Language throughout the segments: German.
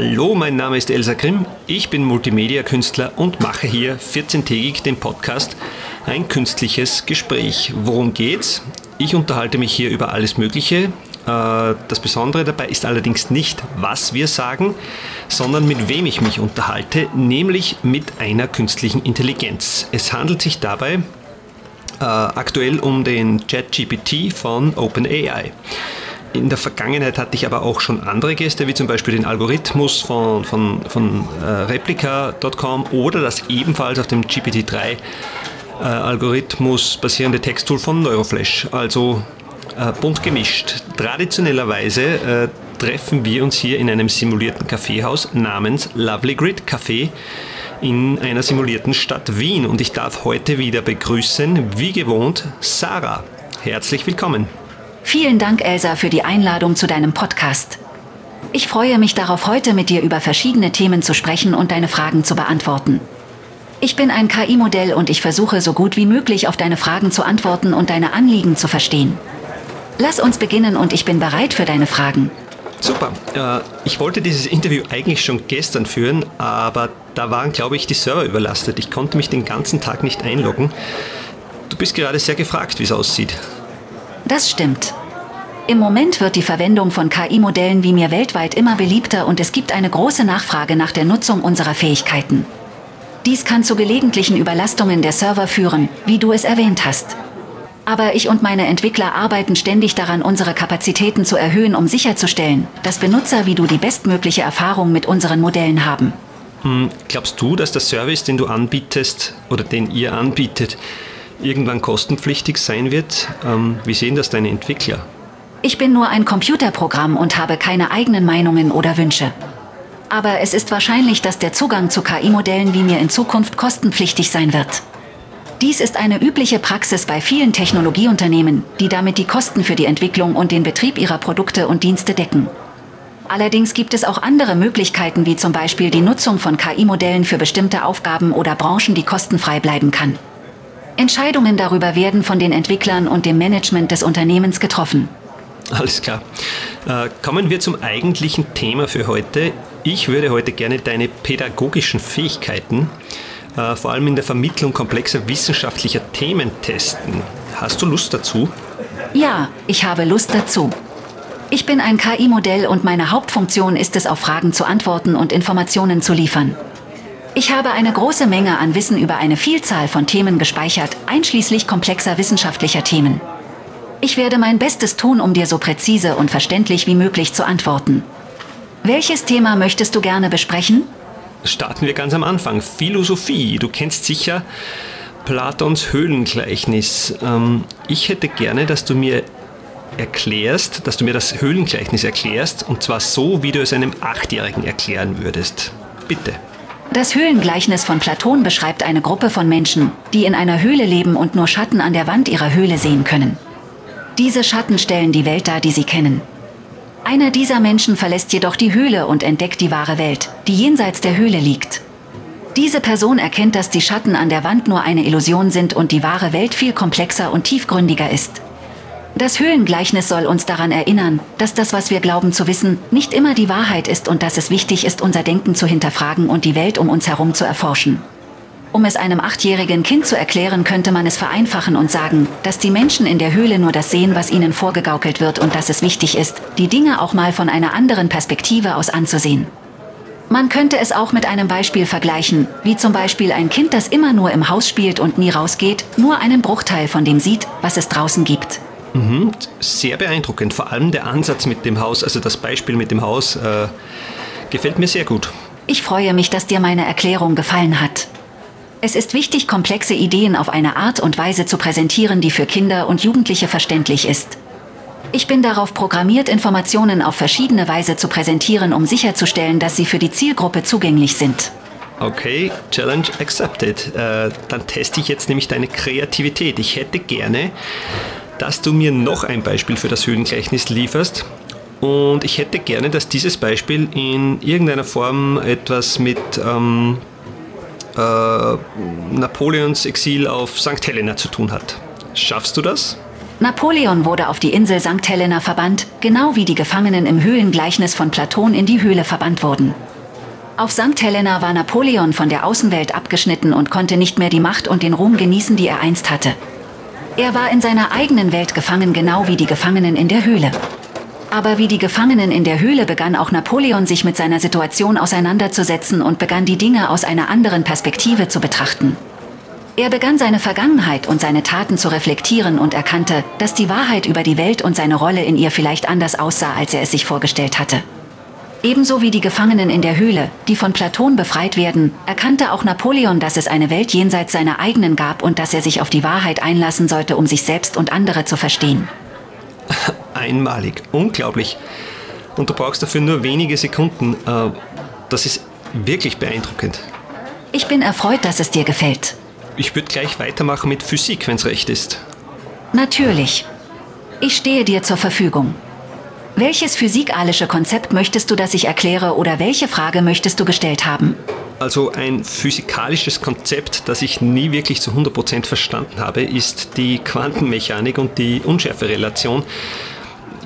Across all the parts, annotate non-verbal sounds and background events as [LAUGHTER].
Hallo, mein Name ist Elsa Grimm. Ich bin Multimedia-Künstler und mache hier 14-tägig den Podcast Ein künstliches Gespräch. Worum geht's? Ich unterhalte mich hier über alles Mögliche. Äh, das Besondere dabei ist allerdings nicht, was wir sagen, sondern mit wem ich mich unterhalte, nämlich mit einer künstlichen Intelligenz. Es handelt sich dabei äh, aktuell um den ChatGPT von OpenAI. In der Vergangenheit hatte ich aber auch schon andere Gäste, wie zum Beispiel den Algorithmus von, von, von äh, Replica.com oder das ebenfalls auf dem GPT-3 äh, Algorithmus basierende Texttool von Neuroflash. Also äh, bunt gemischt. Traditionellerweise äh, treffen wir uns hier in einem simulierten Kaffeehaus namens Lovely Grid Café in einer simulierten Stadt Wien. Und ich darf heute wieder begrüßen, wie gewohnt, Sarah. Herzlich willkommen. Vielen Dank, Elsa, für die Einladung zu deinem Podcast. Ich freue mich darauf, heute mit dir über verschiedene Themen zu sprechen und deine Fragen zu beantworten. Ich bin ein KI-Modell und ich versuche so gut wie möglich auf deine Fragen zu antworten und deine Anliegen zu verstehen. Lass uns beginnen und ich bin bereit für deine Fragen. Super. Äh, ich wollte dieses Interview eigentlich schon gestern führen, aber da waren, glaube ich, die Server überlastet. Ich konnte mich den ganzen Tag nicht einloggen. Du bist gerade sehr gefragt, wie es aussieht. Das stimmt. Im Moment wird die Verwendung von KI-Modellen wie mir weltweit immer beliebter und es gibt eine große Nachfrage nach der Nutzung unserer Fähigkeiten. Dies kann zu gelegentlichen Überlastungen der Server führen, wie du es erwähnt hast. Aber ich und meine Entwickler arbeiten ständig daran, unsere Kapazitäten zu erhöhen, um sicherzustellen, dass Benutzer wie du die bestmögliche Erfahrung mit unseren Modellen haben. Hm, glaubst du, dass der Service, den du anbietest oder den ihr anbietet, irgendwann kostenpflichtig sein wird? Ähm, wie sehen das deine Entwickler? Ich bin nur ein Computerprogramm und habe keine eigenen Meinungen oder Wünsche. Aber es ist wahrscheinlich, dass der Zugang zu KI-Modellen wie mir in Zukunft kostenpflichtig sein wird. Dies ist eine übliche Praxis bei vielen Technologieunternehmen, die damit die Kosten für die Entwicklung und den Betrieb ihrer Produkte und Dienste decken. Allerdings gibt es auch andere Möglichkeiten, wie zum Beispiel die Nutzung von KI-Modellen für bestimmte Aufgaben oder Branchen, die kostenfrei bleiben kann. Entscheidungen darüber werden von den Entwicklern und dem Management des Unternehmens getroffen. Alles klar. Äh, kommen wir zum eigentlichen Thema für heute. Ich würde heute gerne deine pädagogischen Fähigkeiten, äh, vor allem in der Vermittlung komplexer wissenschaftlicher Themen testen. Hast du Lust dazu? Ja, ich habe Lust dazu. Ich bin ein KI-Modell und meine Hauptfunktion ist es, auf Fragen zu antworten und Informationen zu liefern. Ich habe eine große Menge an Wissen über eine Vielzahl von Themen gespeichert, einschließlich komplexer wissenschaftlicher Themen. Ich werde mein Bestes tun, um dir so präzise und verständlich wie möglich zu antworten. Welches Thema möchtest du gerne besprechen? Starten wir ganz am Anfang. Philosophie. Du kennst sicher Platons Höhlengleichnis. Ähm, ich hätte gerne, dass du mir erklärst, dass du mir das Höhlengleichnis erklärst, und zwar so, wie du es einem Achtjährigen erklären würdest. Bitte. Das Höhlengleichnis von Platon beschreibt eine Gruppe von Menschen, die in einer Höhle leben und nur Schatten an der Wand ihrer Höhle sehen können. Diese Schatten stellen die Welt dar, die sie kennen. Einer dieser Menschen verlässt jedoch die Höhle und entdeckt die wahre Welt, die jenseits der Höhle liegt. Diese Person erkennt, dass die Schatten an der Wand nur eine Illusion sind und die wahre Welt viel komplexer und tiefgründiger ist. Das Höhlengleichnis soll uns daran erinnern, dass das, was wir glauben zu wissen, nicht immer die Wahrheit ist und dass es wichtig ist, unser Denken zu hinterfragen und die Welt um uns herum zu erforschen. Um es einem achtjährigen Kind zu erklären, könnte man es vereinfachen und sagen, dass die Menschen in der Höhle nur das sehen, was ihnen vorgegaukelt wird und dass es wichtig ist, die Dinge auch mal von einer anderen Perspektive aus anzusehen. Man könnte es auch mit einem Beispiel vergleichen, wie zum Beispiel ein Kind, das immer nur im Haus spielt und nie rausgeht, nur einen Bruchteil von dem sieht, was es draußen gibt. Mhm, sehr beeindruckend. Vor allem der Ansatz mit dem Haus, also das Beispiel mit dem Haus, äh, gefällt mir sehr gut. Ich freue mich, dass dir meine Erklärung gefallen hat. Es ist wichtig, komplexe Ideen auf eine Art und Weise zu präsentieren, die für Kinder und Jugendliche verständlich ist. Ich bin darauf programmiert, Informationen auf verschiedene Weise zu präsentieren, um sicherzustellen, dass sie für die Zielgruppe zugänglich sind. Okay, Challenge accepted. Äh, dann teste ich jetzt nämlich deine Kreativität. Ich hätte gerne dass du mir noch ein Beispiel für das Höhlengleichnis lieferst. Und ich hätte gerne, dass dieses Beispiel in irgendeiner Form etwas mit ähm, äh, Napoleons Exil auf St. Helena zu tun hat. Schaffst du das? Napoleon wurde auf die Insel St. Helena verbannt, genau wie die Gefangenen im Höhlengleichnis von Platon in die Höhle verbannt wurden. Auf St. Helena war Napoleon von der Außenwelt abgeschnitten und konnte nicht mehr die Macht und den Ruhm genießen, die er einst hatte. Er war in seiner eigenen Welt gefangen, genau wie die Gefangenen in der Höhle. Aber wie die Gefangenen in der Höhle begann auch Napoleon sich mit seiner Situation auseinanderzusetzen und begann die Dinge aus einer anderen Perspektive zu betrachten. Er begann seine Vergangenheit und seine Taten zu reflektieren und erkannte, dass die Wahrheit über die Welt und seine Rolle in ihr vielleicht anders aussah, als er es sich vorgestellt hatte. Ebenso wie die Gefangenen in der Höhle, die von Platon befreit werden, erkannte auch Napoleon, dass es eine Welt jenseits seiner eigenen gab und dass er sich auf die Wahrheit einlassen sollte, um sich selbst und andere zu verstehen. [LAUGHS] Einmalig, unglaublich. Und du brauchst dafür nur wenige Sekunden. Äh, das ist wirklich beeindruckend. Ich bin erfreut, dass es dir gefällt. Ich würde gleich weitermachen mit Physik, wenn es recht ist. Natürlich. Ich stehe dir zur Verfügung. Welches physikalische Konzept möchtest du, dass ich erkläre oder welche Frage möchtest du gestellt haben? Also ein physikalisches Konzept, das ich nie wirklich zu 100% verstanden habe, ist die Quantenmechanik und die Unschärferelation.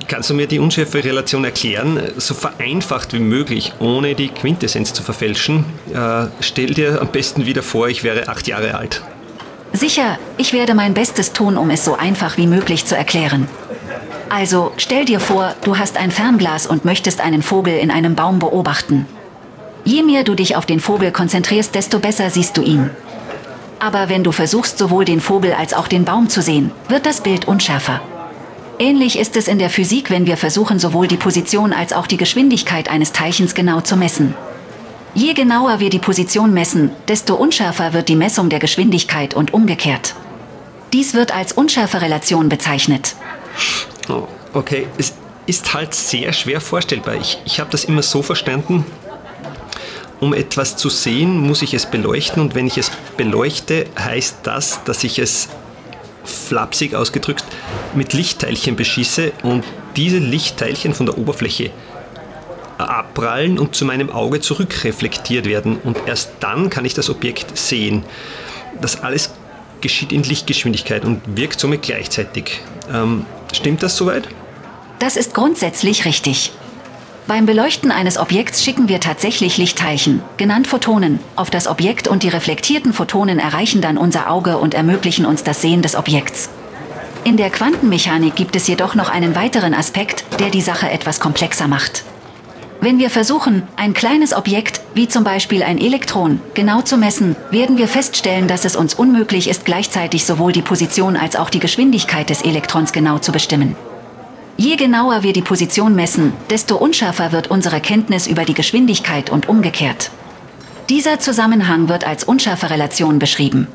Kannst du mir die Unschärferelation erklären, so vereinfacht wie möglich, ohne die Quintessenz zu verfälschen? Äh, stell dir am besten wieder vor, ich wäre acht Jahre alt. Sicher, ich werde mein Bestes tun, um es so einfach wie möglich zu erklären. Also stell dir vor, du hast ein Fernglas und möchtest einen Vogel in einem Baum beobachten. Je mehr du dich auf den Vogel konzentrierst, desto besser siehst du ihn. Aber wenn du versuchst, sowohl den Vogel als auch den Baum zu sehen, wird das Bild unschärfer. Ähnlich ist es in der Physik, wenn wir versuchen, sowohl die Position als auch die Geschwindigkeit eines Teilchens genau zu messen. Je genauer wir die Position messen, desto unschärfer wird die Messung der Geschwindigkeit und umgekehrt. Dies wird als Unschärferelation bezeichnet. Oh, okay, es ist halt sehr schwer vorstellbar. Ich, ich habe das immer so verstanden, um etwas zu sehen, muss ich es beleuchten und wenn ich es beleuchte, heißt das, dass ich es flapsig ausgedrückt mit Lichtteilchen beschieße und diese Lichtteilchen von der Oberfläche abprallen und zu meinem Auge zurückreflektiert werden und erst dann kann ich das Objekt sehen. Das alles geschieht in Lichtgeschwindigkeit und wirkt somit gleichzeitig. Ähm, stimmt das soweit? Das ist grundsätzlich richtig. Beim Beleuchten eines Objekts schicken wir tatsächlich Lichtteilchen, genannt Photonen, auf das Objekt und die reflektierten Photonen erreichen dann unser Auge und ermöglichen uns das Sehen des Objekts. In der Quantenmechanik gibt es jedoch noch einen weiteren Aspekt, der die Sache etwas komplexer macht. Wenn wir versuchen, ein kleines Objekt, wie zum Beispiel ein Elektron, genau zu messen, werden wir feststellen, dass es uns unmöglich ist, gleichzeitig sowohl die Position als auch die Geschwindigkeit des Elektrons genau zu bestimmen. Je genauer wir die Position messen, desto unschärfer wird unsere Kenntnis über die Geschwindigkeit und umgekehrt. Dieser Zusammenhang wird als Unschärferelation beschrieben.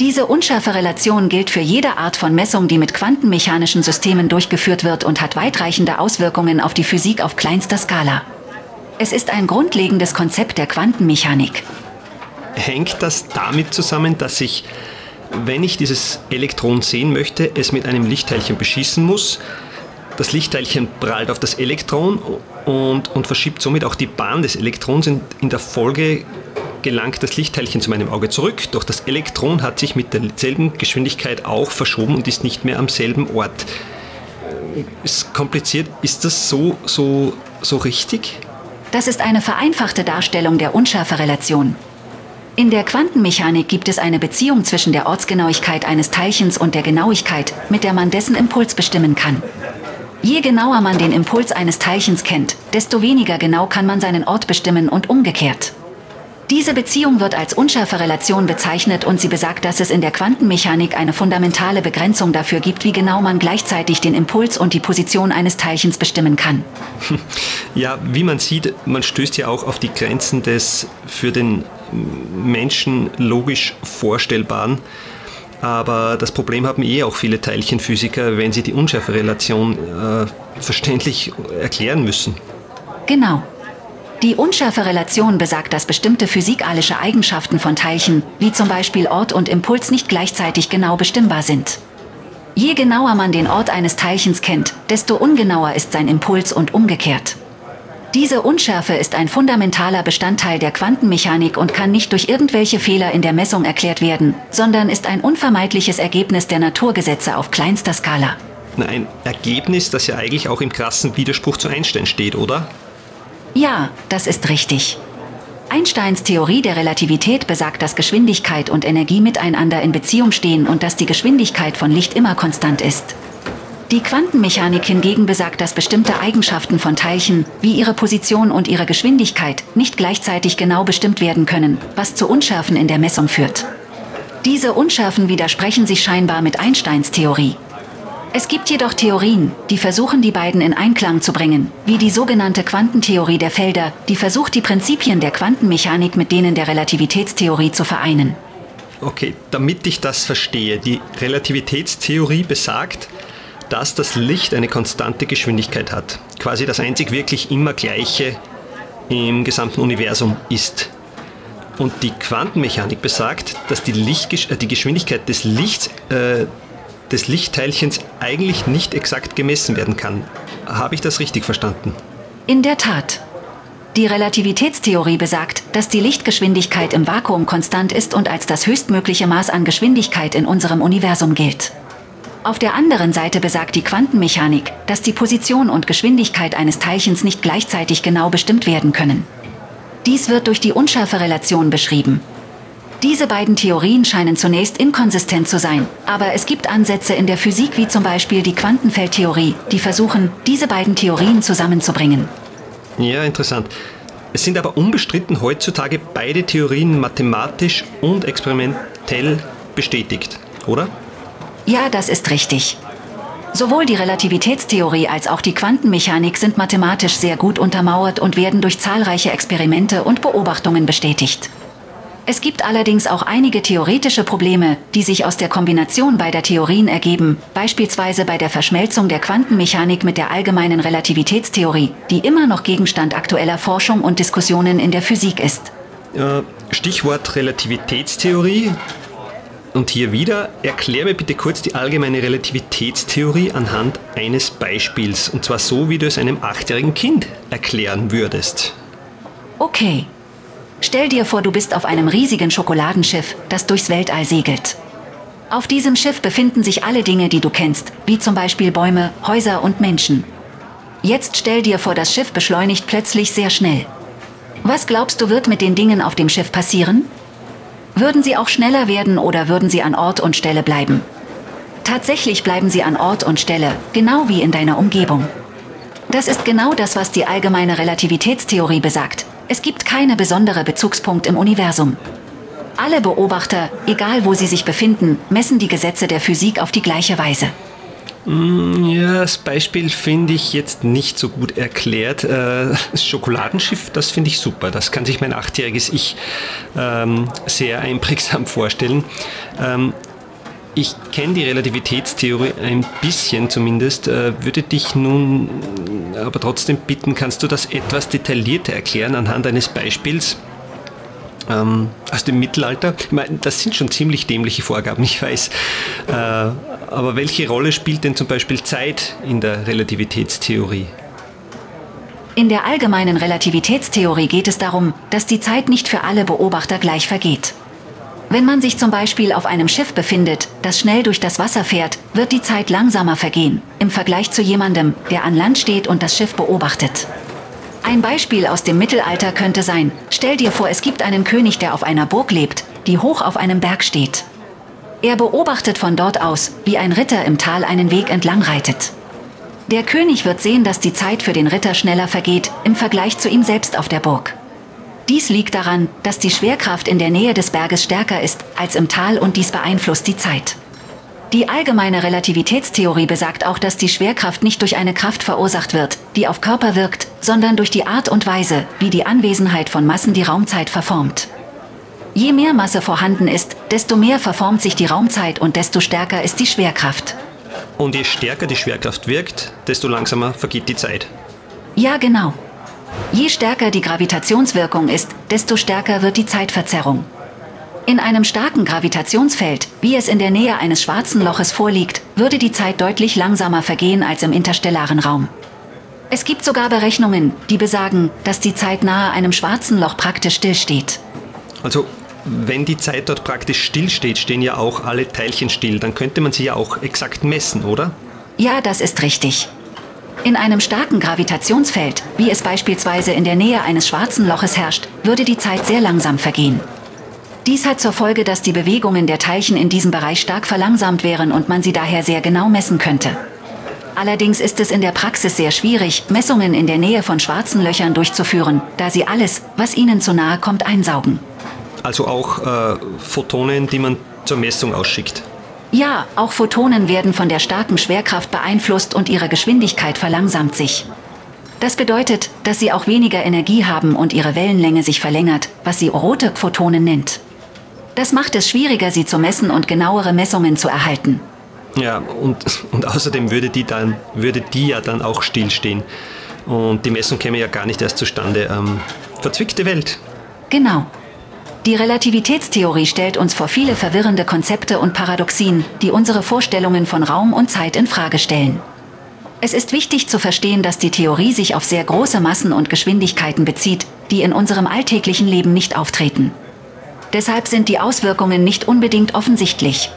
Diese Unschärferelation gilt für jede Art von Messung, die mit quantenmechanischen Systemen durchgeführt wird und hat weitreichende Auswirkungen auf die Physik auf kleinster Skala. Es ist ein grundlegendes Konzept der Quantenmechanik. Hängt das damit zusammen, dass ich, wenn ich dieses Elektron sehen möchte, es mit einem Lichtteilchen beschießen muss? Das Lichtteilchen prallt auf das Elektron und, und verschiebt somit auch die Bahn des Elektrons. In, in der Folge gelangt das Lichtteilchen zu meinem Auge zurück, doch das Elektron hat sich mit derselben Geschwindigkeit auch verschoben und ist nicht mehr am selben Ort. Ist kompliziert. Ist das so, so, so richtig? Das ist eine vereinfachte Darstellung der Unschärferelation. In der Quantenmechanik gibt es eine Beziehung zwischen der Ortsgenauigkeit eines Teilchens und der Genauigkeit, mit der man dessen Impuls bestimmen kann. Je genauer man den Impuls eines Teilchens kennt, desto weniger genau kann man seinen Ort bestimmen und umgekehrt. Diese Beziehung wird als Unschärferelation bezeichnet und sie besagt, dass es in der Quantenmechanik eine fundamentale Begrenzung dafür gibt, wie genau man gleichzeitig den Impuls und die Position eines Teilchens bestimmen kann. [LAUGHS] Ja, wie man sieht, man stößt ja auch auf die Grenzen des für den Menschen logisch Vorstellbaren. Aber das Problem haben eh auch viele Teilchenphysiker, wenn sie die Unschärferelation äh, verständlich erklären müssen. Genau. Die Unschärferelation besagt, dass bestimmte physikalische Eigenschaften von Teilchen, wie zum Beispiel Ort und Impuls, nicht gleichzeitig genau bestimmbar sind. Je genauer man den Ort eines Teilchens kennt, desto ungenauer ist sein Impuls und umgekehrt. Diese Unschärfe ist ein fundamentaler Bestandteil der Quantenmechanik und kann nicht durch irgendwelche Fehler in der Messung erklärt werden, sondern ist ein unvermeidliches Ergebnis der Naturgesetze auf kleinster Skala. Ein Ergebnis, das ja eigentlich auch im krassen Widerspruch zu Einstein steht, oder? Ja, das ist richtig. Einsteins Theorie der Relativität besagt, dass Geschwindigkeit und Energie miteinander in Beziehung stehen und dass die Geschwindigkeit von Licht immer konstant ist. Die Quantenmechanik hingegen besagt, dass bestimmte Eigenschaften von Teilchen, wie ihre Position und ihre Geschwindigkeit, nicht gleichzeitig genau bestimmt werden können, was zu Unschärfen in der Messung führt. Diese Unschärfen widersprechen sich scheinbar mit Einsteins Theorie. Es gibt jedoch Theorien, die versuchen, die beiden in Einklang zu bringen, wie die sogenannte Quantentheorie der Felder, die versucht, die Prinzipien der Quantenmechanik mit denen der Relativitätstheorie zu vereinen. Okay, damit ich das verstehe, die Relativitätstheorie besagt, dass das Licht eine konstante Geschwindigkeit hat, quasi das einzig wirklich immer gleiche im gesamten Universum ist. Und die Quantenmechanik besagt, dass die, Lichtgesch äh, die Geschwindigkeit des Lichts äh, des Lichtteilchens eigentlich nicht exakt gemessen werden kann. Habe ich das richtig verstanden? In der Tat. Die Relativitätstheorie besagt, dass die Lichtgeschwindigkeit im Vakuum konstant ist und als das höchstmögliche Maß an Geschwindigkeit in unserem Universum gilt. Auf der anderen Seite besagt die Quantenmechanik, dass die Position und Geschwindigkeit eines Teilchens nicht gleichzeitig genau bestimmt werden können. Dies wird durch die Unschärferelation beschrieben, diese beiden Theorien scheinen zunächst inkonsistent zu sein, aber es gibt Ansätze in der Physik wie zum Beispiel die Quantenfeldtheorie, die versuchen, diese beiden Theorien zusammenzubringen. Ja, interessant. Es sind aber unbestritten heutzutage beide Theorien mathematisch und experimentell bestätigt, oder? Ja, das ist richtig. Sowohl die Relativitätstheorie als auch die Quantenmechanik sind mathematisch sehr gut untermauert und werden durch zahlreiche Experimente und Beobachtungen bestätigt. Es gibt allerdings auch einige theoretische Probleme, die sich aus der Kombination beider Theorien ergeben, beispielsweise bei der Verschmelzung der Quantenmechanik mit der allgemeinen Relativitätstheorie, die immer noch Gegenstand aktueller Forschung und Diskussionen in der Physik ist. Stichwort Relativitätstheorie. Und hier wieder, erklär mir bitte kurz die allgemeine Relativitätstheorie anhand eines Beispiels, und zwar so, wie du es einem achtjährigen Kind erklären würdest. Okay, Stell dir vor, du bist auf einem riesigen Schokoladenschiff, das durchs Weltall segelt. Auf diesem Schiff befinden sich alle Dinge, die du kennst, wie zum Beispiel Bäume, Häuser und Menschen. Jetzt stell dir vor, das Schiff beschleunigt plötzlich sehr schnell. Was glaubst du wird mit den Dingen auf dem Schiff passieren? Würden sie auch schneller werden oder würden sie an Ort und Stelle bleiben? Tatsächlich bleiben sie an Ort und Stelle, genau wie in deiner Umgebung. Das ist genau das, was die allgemeine Relativitätstheorie besagt. Es gibt keine besondere Bezugspunkt im Universum. Alle Beobachter, egal wo sie sich befinden, messen die Gesetze der Physik auf die gleiche Weise. Mm, ja, das Beispiel finde ich jetzt nicht so gut erklärt. Äh, das Schokoladenschiff, das finde ich super. Das kann sich mein achtjähriges Ich ähm, sehr einprägsam vorstellen. Ähm, ich kenne die Relativitätstheorie ein bisschen zumindest, äh, würde dich nun aber trotzdem bitten, kannst du das etwas detaillierter erklären anhand eines Beispiels ähm, aus dem Mittelalter? Meine, das sind schon ziemlich dämliche Vorgaben, [LAUGHS] ich weiß. Äh, aber welche Rolle spielt denn zum Beispiel Zeit in der Relativitätstheorie? In der allgemeinen Relativitätstheorie geht es darum, dass die Zeit nicht für alle Beobachter gleich vergeht. Wenn man sich zum Beispiel auf einem Schiff befindet, das schnell durch das Wasser fährt, wird die Zeit langsamer vergehen, im Vergleich zu jemandem, der an Land steht und das Schiff beobachtet. Ein Beispiel aus dem Mittelalter könnte sein, stell dir vor, es gibt einen König, der auf einer Burg lebt, die hoch auf einem Berg steht. Er beobachtet von dort aus, wie ein Ritter im Tal einen Weg entlang reitet. Der König wird sehen, dass die Zeit für den Ritter schneller vergeht im Vergleich zu ihm selbst auf der Burg. Dies liegt daran, dass die Schwerkraft in der Nähe des Berges stärker ist als im Tal und dies beeinflusst die Zeit. Die allgemeine Relativitätstheorie besagt auch, dass die Schwerkraft nicht durch eine Kraft verursacht wird, die auf Körper wirkt, sondern durch die Art und Weise, wie die Anwesenheit von Massen die Raumzeit verformt. Je mehr Masse vorhanden ist, desto mehr verformt sich die Raumzeit und desto stärker ist die Schwerkraft. Und je stärker die Schwerkraft wirkt, desto langsamer vergeht die Zeit. Ja, genau. Je stärker die Gravitationswirkung ist, desto stärker wird die Zeitverzerrung. In einem starken Gravitationsfeld, wie es in der Nähe eines schwarzen Loches vorliegt, würde die Zeit deutlich langsamer vergehen als im interstellaren Raum. Es gibt sogar Berechnungen, die besagen, dass die Zeit nahe einem schwarzen Loch praktisch stillsteht. Also, wenn die Zeit dort praktisch stillsteht, stehen ja auch alle Teilchen still. Dann könnte man sie ja auch exakt messen, oder? Ja, das ist richtig. In einem starken Gravitationsfeld, wie es beispielsweise in der Nähe eines schwarzen Loches herrscht, würde die Zeit sehr langsam vergehen. Dies hat zur Folge, dass die Bewegungen der Teilchen in diesem Bereich stark verlangsamt wären und man sie daher sehr genau messen könnte. Allerdings ist es in der Praxis sehr schwierig, Messungen in der Nähe von schwarzen Löchern durchzuführen, da sie alles, was ihnen zu nahe kommt, einsaugen. Also auch äh, Photonen, die man zur Messung ausschickt. Ja, auch Photonen werden von der starken Schwerkraft beeinflusst und ihre Geschwindigkeit verlangsamt sich. Das bedeutet, dass sie auch weniger Energie haben und ihre Wellenlänge sich verlängert, was sie rote Photonen nennt. Das macht es schwieriger, sie zu messen und genauere Messungen zu erhalten. Ja, und, und außerdem würde die, dann, würde die ja dann auch stillstehen. Und die Messung käme ja gar nicht erst zustande. Ähm, verzwickte Welt. Genau. Die Relativitätstheorie stellt uns vor viele verwirrende Konzepte und Paradoxien, die unsere Vorstellungen von Raum und Zeit in Frage stellen. Es ist wichtig zu verstehen, dass die Theorie sich auf sehr große Massen und Geschwindigkeiten bezieht, die in unserem alltäglichen Leben nicht auftreten. Deshalb sind die Auswirkungen nicht unbedingt offensichtlich.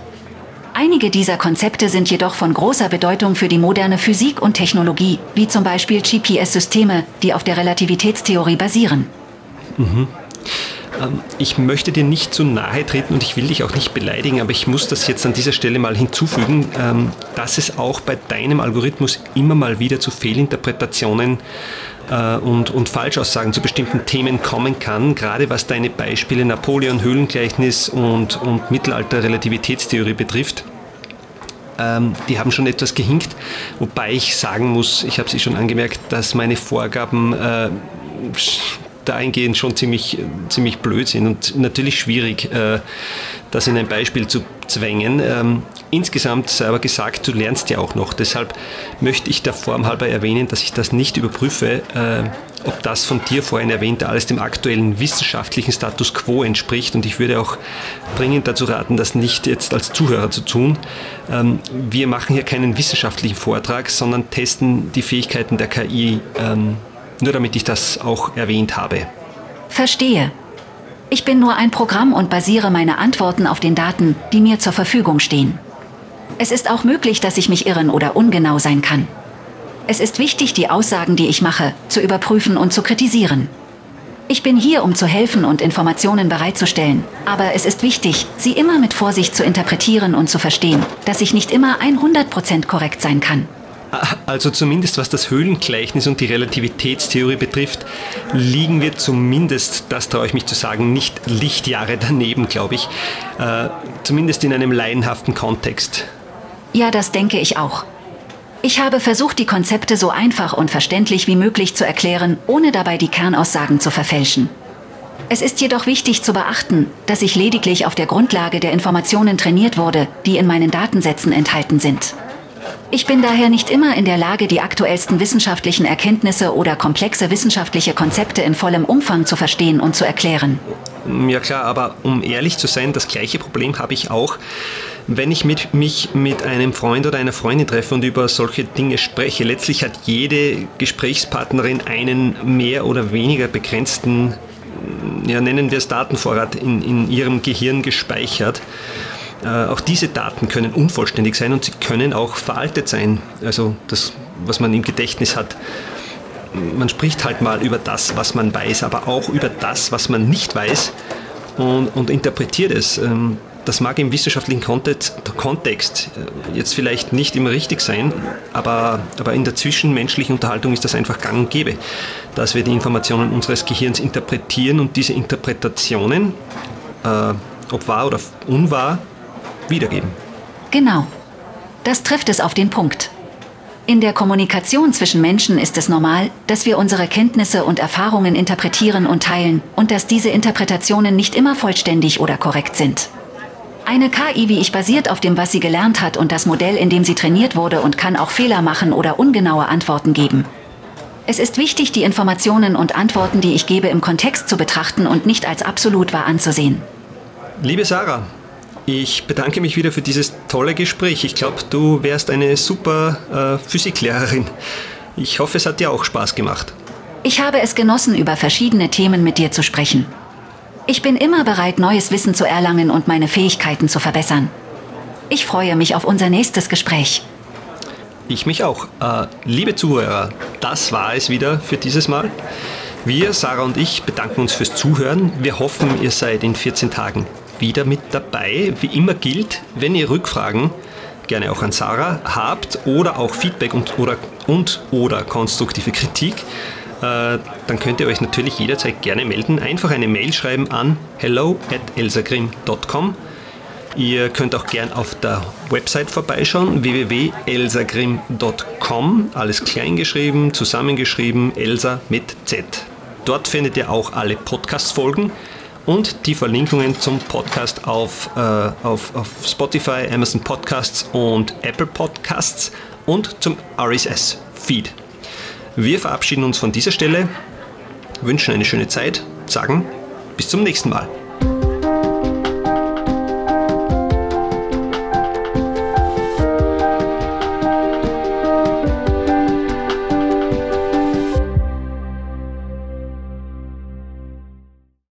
Einige dieser Konzepte sind jedoch von großer Bedeutung für die moderne Physik und Technologie, wie zum Beispiel GPS-Systeme, die auf der Relativitätstheorie basieren. Mhm. Ähm, ich möchte dir nicht zu nahe treten und ich will dich auch nicht beleidigen, aber ich muss das jetzt an dieser Stelle mal hinzufügen, ähm, dass es auch bei deinem Algorithmus immer mal wieder zu Fehlinterpretationen äh, und, und Falschaussagen zu bestimmten Themen kommen kann, gerade was deine Beispiele Napoleon, Höhlengleichnis und, und Mittelalter-Relativitätstheorie betrifft. Ähm, die haben schon etwas gehinkt, wobei ich sagen muss, ich habe sie schon angemerkt, dass meine Vorgaben äh, dahingehend schon ziemlich, ziemlich blöd sind und natürlich schwierig, äh, das in ein Beispiel zu zwängen. Ähm, insgesamt sei aber gesagt, du lernst ja auch noch. Deshalb möchte ich der Form halber erwähnen, dass ich das nicht überprüfe, äh, ob das von dir vorhin erwähnte alles dem aktuellen wissenschaftlichen Status quo entspricht. Und ich würde auch dringend dazu raten, das nicht jetzt als Zuhörer zu tun. Ähm, wir machen hier keinen wissenschaftlichen Vortrag, sondern testen die Fähigkeiten der KI ähm, nur damit ich das auch erwähnt habe. Verstehe. Ich bin nur ein Programm und basiere meine Antworten auf den Daten, die mir zur Verfügung stehen. Es ist auch möglich, dass ich mich irren oder ungenau sein kann. Es ist wichtig, die Aussagen, die ich mache, zu überprüfen und zu kritisieren. Ich bin hier, um zu helfen und Informationen bereitzustellen, aber es ist wichtig, sie immer mit Vorsicht zu interpretieren und zu verstehen, dass ich nicht immer 100% korrekt sein kann. Also zumindest was das Höhlengleichnis und die Relativitätstheorie betrifft, liegen wir zumindest, das traue ich mich zu sagen, nicht Lichtjahre daneben, glaube ich. Äh, zumindest in einem laienhaften Kontext. Ja, das denke ich auch. Ich habe versucht, die Konzepte so einfach und verständlich wie möglich zu erklären, ohne dabei die Kernaussagen zu verfälschen. Es ist jedoch wichtig zu beachten, dass ich lediglich auf der Grundlage der Informationen trainiert wurde, die in meinen Datensätzen enthalten sind. Ich bin daher nicht immer in der Lage, die aktuellsten wissenschaftlichen Erkenntnisse oder komplexe wissenschaftliche Konzepte in vollem Umfang zu verstehen und zu erklären. Ja klar, aber um ehrlich zu sein, das gleiche Problem habe ich auch, wenn ich mit, mich mit einem Freund oder einer Freundin treffe und über solche Dinge spreche. Letztlich hat jede Gesprächspartnerin einen mehr oder weniger begrenzten, ja, nennen wir es Datenvorrat in, in ihrem Gehirn gespeichert. Äh, auch diese Daten können unvollständig sein und sie können auch veraltet sein. Also das, was man im Gedächtnis hat. Man spricht halt mal über das, was man weiß, aber auch über das, was man nicht weiß und, und interpretiert es. Ähm, das mag im wissenschaftlichen Kontext äh, jetzt vielleicht nicht immer richtig sein, aber, aber in der zwischenmenschlichen Unterhaltung ist das einfach gang und gäbe, dass wir die Informationen unseres Gehirns interpretieren und diese Interpretationen, äh, ob wahr oder unwahr, wiedergeben. Genau. Das trifft es auf den Punkt. In der Kommunikation zwischen Menschen ist es normal, dass wir unsere Kenntnisse und Erfahrungen interpretieren und teilen und dass diese Interpretationen nicht immer vollständig oder korrekt sind. Eine KI wie ich basiert auf dem, was sie gelernt hat und das Modell, in dem sie trainiert wurde und kann auch Fehler machen oder ungenaue Antworten geben. Es ist wichtig, die Informationen und Antworten, die ich gebe, im Kontext zu betrachten und nicht als absolut wahr anzusehen. Liebe Sarah, ich bedanke mich wieder für dieses tolle Gespräch. Ich glaube, du wärst eine super äh, Physiklehrerin. Ich hoffe, es hat dir auch Spaß gemacht. Ich habe es genossen, über verschiedene Themen mit dir zu sprechen. Ich bin immer bereit, neues Wissen zu erlangen und meine Fähigkeiten zu verbessern. Ich freue mich auf unser nächstes Gespräch. Ich mich auch. Äh, liebe Zuhörer, das war es wieder für dieses Mal. Wir, Sarah und ich, bedanken uns fürs Zuhören. Wir hoffen, ihr seid in 14 Tagen wieder mit dabei. Wie immer gilt, wenn ihr Rückfragen gerne auch an Sarah habt oder auch Feedback und oder, und oder konstruktive Kritik, äh, dann könnt ihr euch natürlich jederzeit gerne melden. Einfach eine Mail schreiben an hello at elsagrim.com. Ihr könnt auch gern auf der Website vorbeischauen, www.elsagrim.com. Alles kleingeschrieben, zusammengeschrieben, Elsa mit Z. Dort findet ihr auch alle Podcast-Folgen und die Verlinkungen zum Podcast auf, äh, auf, auf Spotify, Amazon Podcasts und Apple Podcasts und zum RSS-Feed. Wir verabschieden uns von dieser Stelle, wünschen eine schöne Zeit, sagen bis zum nächsten Mal.